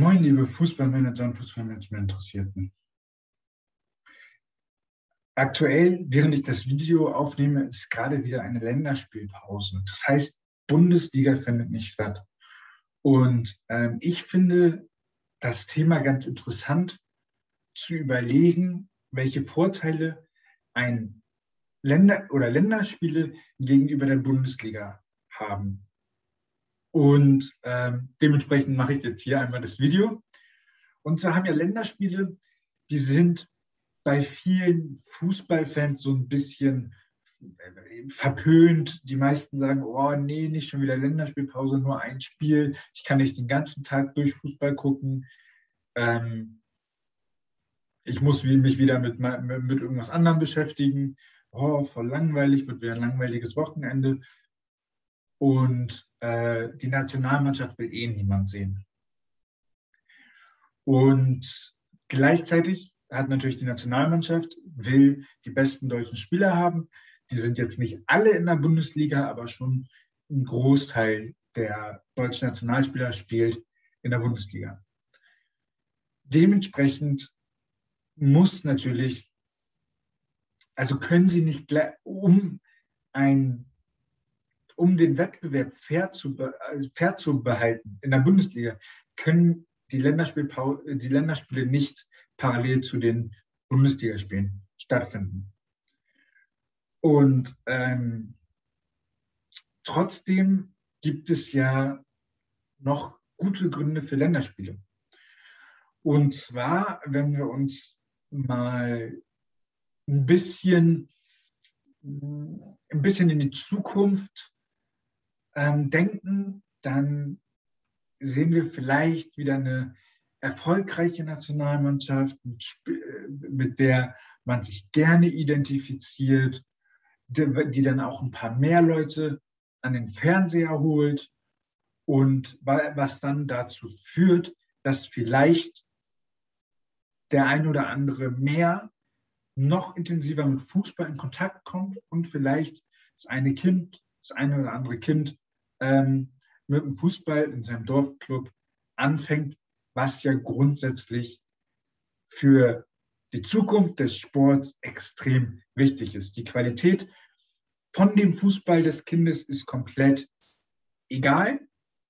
Moin, liebe Fußballmanager und Fußballmanagement-Interessierten. Aktuell, während ich das Video aufnehme, ist gerade wieder eine Länderspielpause. Das heißt, Bundesliga findet nicht statt. Und ähm, ich finde das Thema ganz interessant zu überlegen, welche Vorteile ein Länder oder Länderspiele gegenüber der Bundesliga haben. Und ähm, dementsprechend mache ich jetzt hier einmal das Video. Und zwar haben ja Länderspiele, die sind bei vielen Fußballfans so ein bisschen äh, verpönt. Die meisten sagen, oh nee, nicht schon wieder Länderspielpause, nur ein Spiel. Ich kann nicht den ganzen Tag durch Fußball gucken. Ähm, ich muss mich wieder mit, mit irgendwas anderem beschäftigen. Oh, voll langweilig, wird wieder ein langweiliges Wochenende. Und äh, die Nationalmannschaft will eh niemand sehen. Und gleichzeitig hat natürlich die Nationalmannschaft, will die besten deutschen Spieler haben. Die sind jetzt nicht alle in der Bundesliga, aber schon ein Großteil der deutschen Nationalspieler spielt in der Bundesliga. Dementsprechend muss natürlich, also können sie nicht, um ein um den Wettbewerb fair zu, fair zu behalten in der Bundesliga, können die, Länderspiel, die Länderspiele nicht parallel zu den Bundesligaspielen stattfinden. Und ähm, trotzdem gibt es ja noch gute Gründe für Länderspiele. Und zwar, wenn wir uns mal ein bisschen, ein bisschen in die Zukunft ähm, denken, dann sehen wir vielleicht wieder eine erfolgreiche Nationalmannschaft, mit, äh, mit der man sich gerne identifiziert, die, die dann auch ein paar mehr Leute an den Fernseher holt und was dann dazu führt, dass vielleicht der ein oder andere mehr noch intensiver mit Fußball in Kontakt kommt und vielleicht das eine Kind, das eine oder andere Kind ähm, mit dem Fußball in seinem Dorfclub anfängt, was ja grundsätzlich für die Zukunft des Sports extrem wichtig ist. Die Qualität von dem Fußball des Kindes ist komplett egal.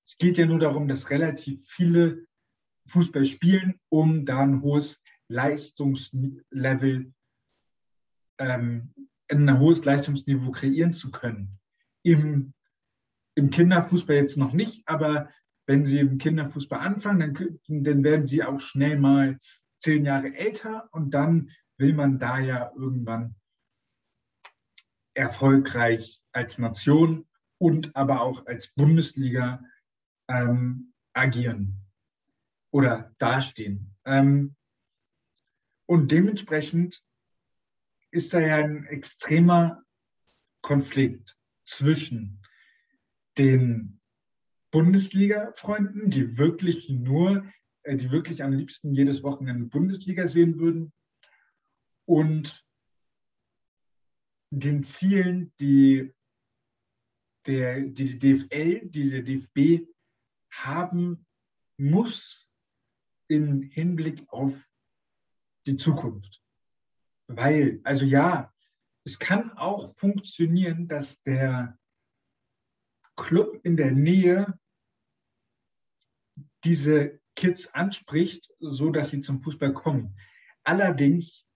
Es geht ja nur darum, dass relativ viele Fußball spielen, um da ein hohes Leistungslevel, ähm, ein hohes Leistungsniveau kreieren zu können im im Kinderfußball jetzt noch nicht, aber wenn Sie im Kinderfußball anfangen, dann, dann werden Sie auch schnell mal zehn Jahre älter und dann will man da ja irgendwann erfolgreich als Nation und aber auch als Bundesliga ähm, agieren oder dastehen. Ähm, und dementsprechend ist da ja ein extremer Konflikt zwischen den Bundesliga-Freunden, die wirklich nur, äh, die wirklich am liebsten jedes Wochenende Bundesliga sehen würden und den Zielen, die der, die, die DFL, die der DFB haben muss im Hinblick auf die Zukunft. Weil, also ja, es kann auch funktionieren, dass der Club in der Nähe diese Kids anspricht, so dass sie zum Fußball kommen. Allerdings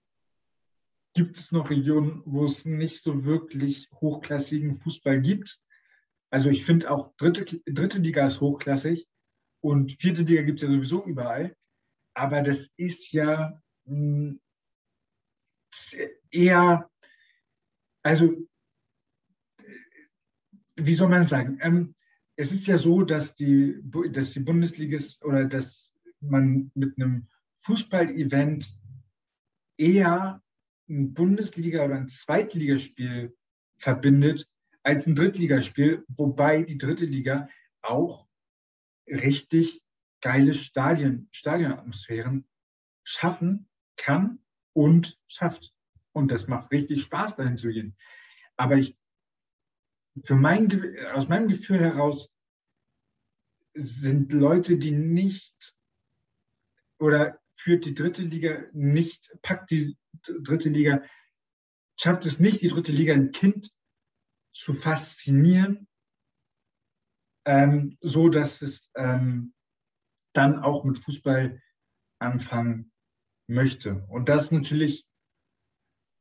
gibt es noch Regionen, wo es nicht so wirklich hochklassigen Fußball gibt. Also ich finde auch dritte, dritte Liga ist hochklassig und vierte Liga gibt es ja sowieso überall. Aber das ist ja mh, hm, eher, also wie soll man sagen? Ähm, es ist ja so, dass die, dass die Bundesliga oder dass man mit einem Fußball-Event eher ein Bundesliga- oder ein Zweitligaspiel verbindet als ein Drittligaspiel, wobei die dritte Liga auch richtig geile Stadien, Stadionatmosphären schaffen kann und schafft. Und das macht richtig Spaß, dahin zu gehen. Aber ich für mein, aus meinem Gefühl heraus sind Leute, die nicht oder führt die dritte Liga nicht, packt die dritte Liga, schafft es nicht, die dritte Liga ein Kind zu faszinieren, ähm, so dass es ähm, dann auch mit Fußball anfangen möchte. Und das ist natürlich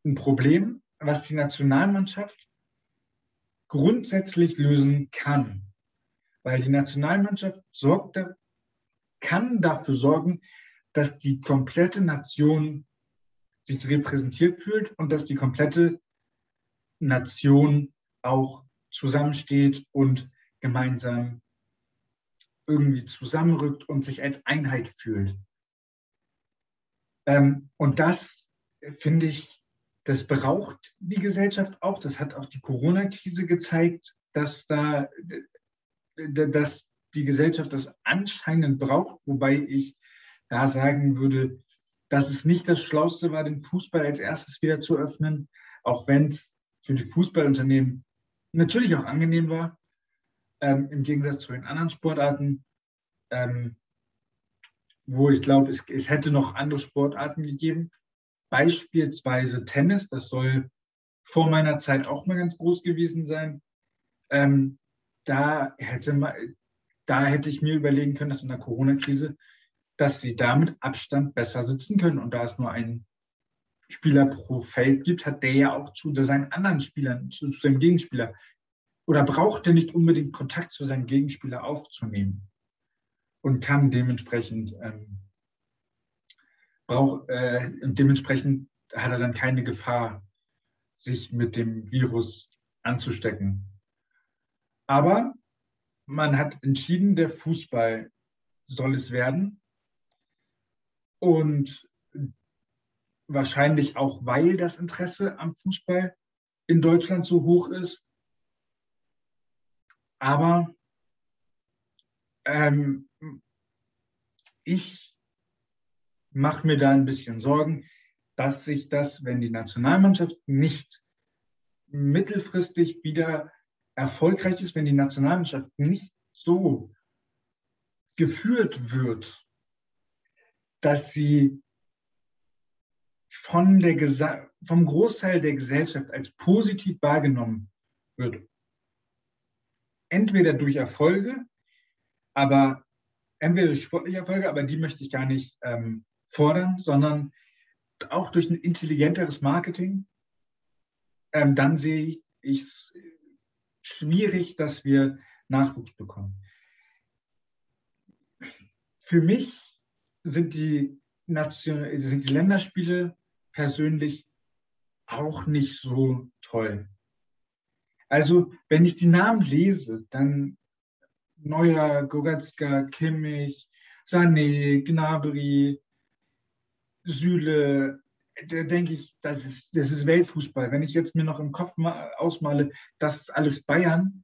ein Problem, was die Nationalmannschaft grundsätzlich lösen kann. Weil die Nationalmannschaft sorgt, kann dafür sorgen, dass die komplette Nation sich repräsentiert fühlt und dass die komplette Nation auch zusammensteht und gemeinsam irgendwie zusammenrückt und sich als Einheit fühlt. Ähm, und das finde ich, das braucht die Gesellschaft auch. Das hat auch die Corona-Krise gezeigt, dass da, dass die Gesellschaft das anscheinend braucht, wobei ich da sagen würde, dass es nicht das Schlauste war, den Fußball als erstes wieder zu öffnen, auch wenn es für die Fußballunternehmen natürlich auch angenehm war, ähm, im Gegensatz zu den anderen Sportarten, ähm, wo ich glaube, es, es hätte noch andere Sportarten gegeben, beispielsweise Tennis, das soll vor meiner Zeit auch mal ganz groß gewesen sein. Ähm, da, hätte man, da hätte ich mir überlegen können, dass in der Corona-Krise dass sie da mit Abstand besser sitzen können. Und da es nur einen Spieler pro Feld gibt, hat der ja auch zu seinen anderen Spielern, zu, zu seinem Gegenspieler oder braucht er nicht unbedingt Kontakt zu seinem Gegenspieler aufzunehmen und kann dementsprechend ähm, braucht äh, dementsprechend hat er dann keine Gefahr, sich mit dem Virus anzustecken. Aber man hat entschieden, der Fußball soll es werden. Und wahrscheinlich auch, weil das Interesse am Fußball in Deutschland so hoch ist. Aber ähm, ich mache mir da ein bisschen Sorgen, dass sich das, wenn die Nationalmannschaft nicht mittelfristig wieder erfolgreich ist, wenn die Nationalmannschaft nicht so geführt wird, dass sie von der vom Großteil der Gesellschaft als positiv wahrgenommen wird. Entweder durch Erfolge, aber entweder durch sportliche Erfolge, aber die möchte ich gar nicht ähm, fordern, sondern auch durch ein intelligenteres Marketing. Ähm, dann sehe ich es schwierig, dass wir Nachwuchs bekommen. Für mich sind die, Nation, sind die Länderspiele persönlich auch nicht so toll. Also, wenn ich die Namen lese, dann Neuer, Goretzka, Kimmich, Sané, Gnabry, Süle, da denke ich, das ist, das ist Weltfußball. Wenn ich jetzt mir noch im Kopf ausmale, das ist alles Bayern,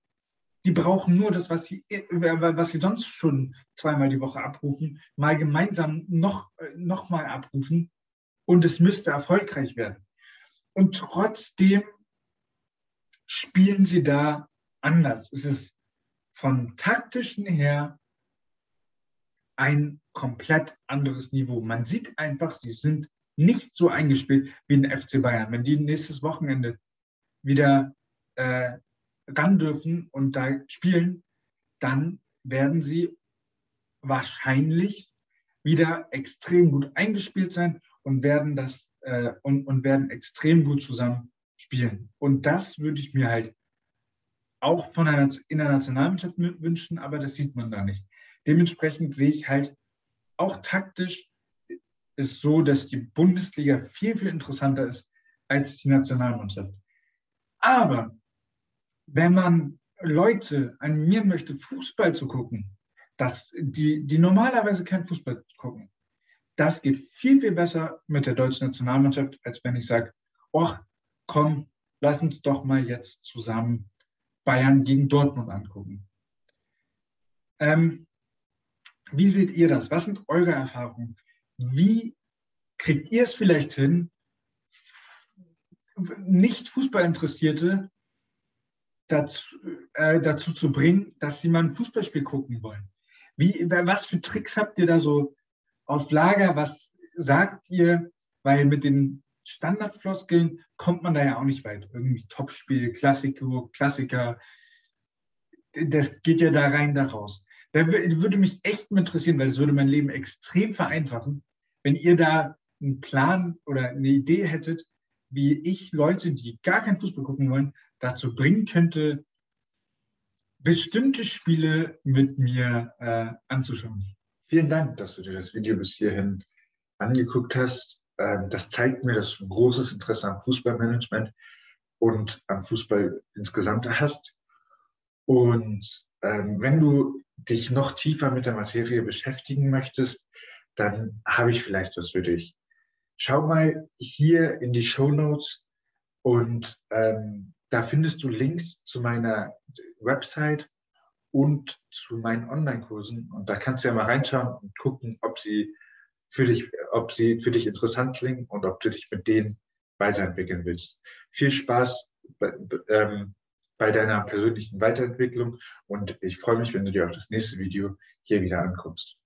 die brauchen nur das, was sie, was sie sonst schon zweimal die Woche abrufen, mal gemeinsam noch, noch mal abrufen und es müsste erfolgreich werden. Und trotzdem spielen sie da anders. Es ist von taktischen her ein komplett anderes Niveau. Man sieht einfach, sie sind nicht so eingespielt wie ein FC Bayern. Wenn die nächstes Wochenende wieder äh, ran dürfen und da spielen, dann werden sie wahrscheinlich wieder extrem gut eingespielt sein und werden das äh, und, und werden extrem gut zusammen spielen. Und das würde ich mir halt auch von einer in der Nationalmannschaft wünschen, aber das sieht man da nicht. Dementsprechend sehe ich halt auch taktisch ist so, dass die Bundesliga viel, viel interessanter ist als die Nationalmannschaft. Aber wenn man Leute animieren möchte, Fußball zu gucken, dass die, die normalerweise kein Fußball gucken, das geht viel, viel besser mit der deutschen Nationalmannschaft, als wenn ich sage, oh, komm, lass uns doch mal jetzt zusammen Bayern gegen Dortmund angucken. Ähm, wie seht ihr das? Was sind eure Erfahrungen? Wie kriegt ihr es vielleicht hin, nicht Fußballinteressierte dazu, äh, dazu zu bringen, dass sie mal ein Fußballspiel gucken wollen. Wie, was für Tricks habt ihr da so auf Lager, was sagt ihr? Weil mit den Standardfloskeln kommt man da ja auch nicht weit. Irgendwie Topspiel, Klassiker, Klassiker, das geht ja da rein, da raus. Da würde mich echt interessieren, weil es würde mein Leben extrem vereinfachen, wenn ihr da einen Plan oder eine Idee hättet, wie ich Leute, die gar keinen Fußball gucken wollen, dazu bringen könnte, bestimmte Spiele mit mir äh, anzuschauen. Vielen Dank, dass du dir das Video bis hierhin angeguckt hast. Ähm, das zeigt mir, dass du ein großes Interesse am Fußballmanagement und am Fußball insgesamt hast. Und ähm, wenn du dich noch tiefer mit der Materie beschäftigen möchtest, dann habe ich vielleicht was für dich. Schau mal hier in die Show Notes und ähm, da findest du Links zu meiner Website und zu meinen Online-Kursen. Und da kannst du ja mal reinschauen und gucken, ob sie für dich, ob sie für dich interessant klingen und ob du dich mit denen weiterentwickeln willst. Viel Spaß ähm, bei deiner persönlichen Weiterentwicklung und ich freue mich, wenn du dir auch das nächste Video hier wieder anguckst.